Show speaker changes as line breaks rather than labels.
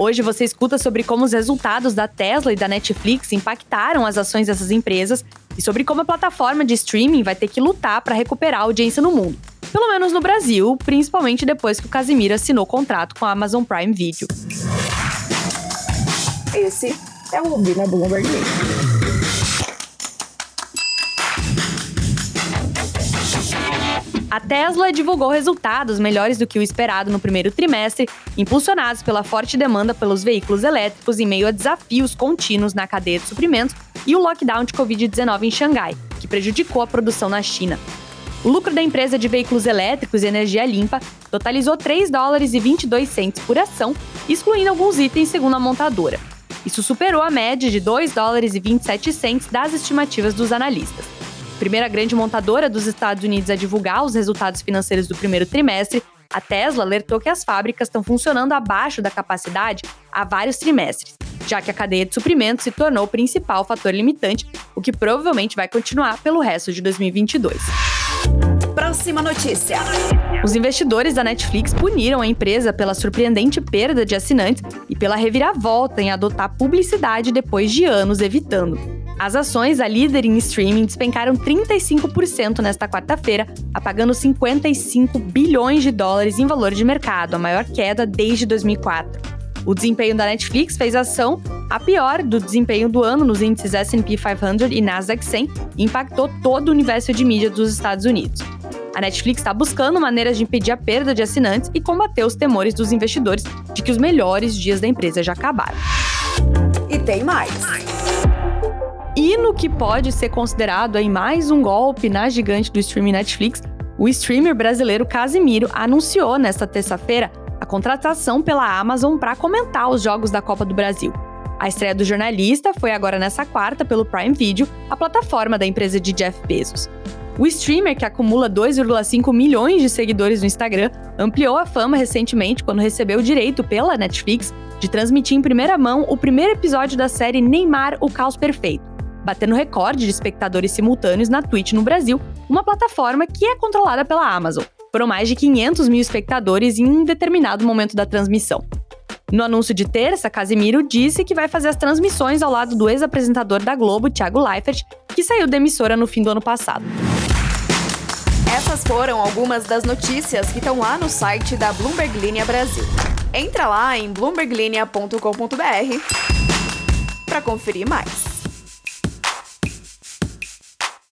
Hoje você escuta sobre como os resultados da Tesla e da Netflix impactaram as ações dessas empresas e sobre como a plataforma de streaming vai ter que lutar para recuperar a audiência no mundo. Pelo menos no Brasil, principalmente depois que o Casimiro assinou contrato com a Amazon Prime Video.
Esse é o Ouvir na Bloomberg
A Tesla divulgou resultados melhores do que o esperado no primeiro trimestre, impulsionados pela forte demanda pelos veículos elétricos em meio a desafios contínuos na cadeia de suprimentos e o lockdown de Covid-19 em Xangai, que prejudicou a produção na China. O lucro da empresa de veículos elétricos e energia limpa totalizou 3 dólares e 22 centes por ação, excluindo alguns itens segundo a montadora. Isso superou a média de 2 dólares e 27 centes das estimativas dos analistas primeira grande montadora dos Estados Unidos a divulgar os resultados financeiros do primeiro trimestre, a Tesla alertou que as fábricas estão funcionando abaixo da capacidade há vários trimestres, já que a cadeia de suprimentos se tornou o principal fator limitante, o que provavelmente vai continuar pelo resto de 2022.
Próxima notícia.
Os investidores da Netflix puniram a empresa pela surpreendente perda de assinantes e pela reviravolta em adotar publicidade depois de anos evitando. As ações da líder em streaming despencaram 35% nesta quarta-feira, apagando 55 bilhões de dólares em valor de mercado, a maior queda desde 2004. O desempenho da Netflix fez a ação a pior do desempenho do ano nos índices S&P 500 e Nasdaq 100 e impactou todo o universo de mídia dos Estados Unidos. A Netflix está buscando maneiras de impedir a perda de assinantes e combater os temores dos investidores de que os melhores dias da empresa já acabaram.
E tem mais.
E no que pode ser considerado aí mais um golpe na gigante do streaming Netflix, o streamer brasileiro Casimiro anunciou nesta terça-feira a contratação pela Amazon para comentar os jogos da Copa do Brasil. A estreia do jornalista foi agora nessa quarta pelo Prime Video, a plataforma da empresa de Jeff Bezos. O streamer, que acumula 2,5 milhões de seguidores no Instagram, ampliou a fama recentemente quando recebeu o direito pela Netflix de transmitir em primeira mão o primeiro episódio da série Neymar O Caos Perfeito, batendo recorde de espectadores simultâneos na Twitch no Brasil, uma plataforma que é controlada pela Amazon. Foram mais de 500 mil espectadores em um determinado momento da transmissão. No anúncio de terça, Casimiro disse que vai fazer as transmissões ao lado do ex-apresentador da Globo, Thiago Leifert, que saiu da emissora no fim do ano passado.
Essas foram algumas das notícias que estão lá no site da Bloomberg Linha Brasil. Entra lá em bloomberglinea.com.br para conferir mais.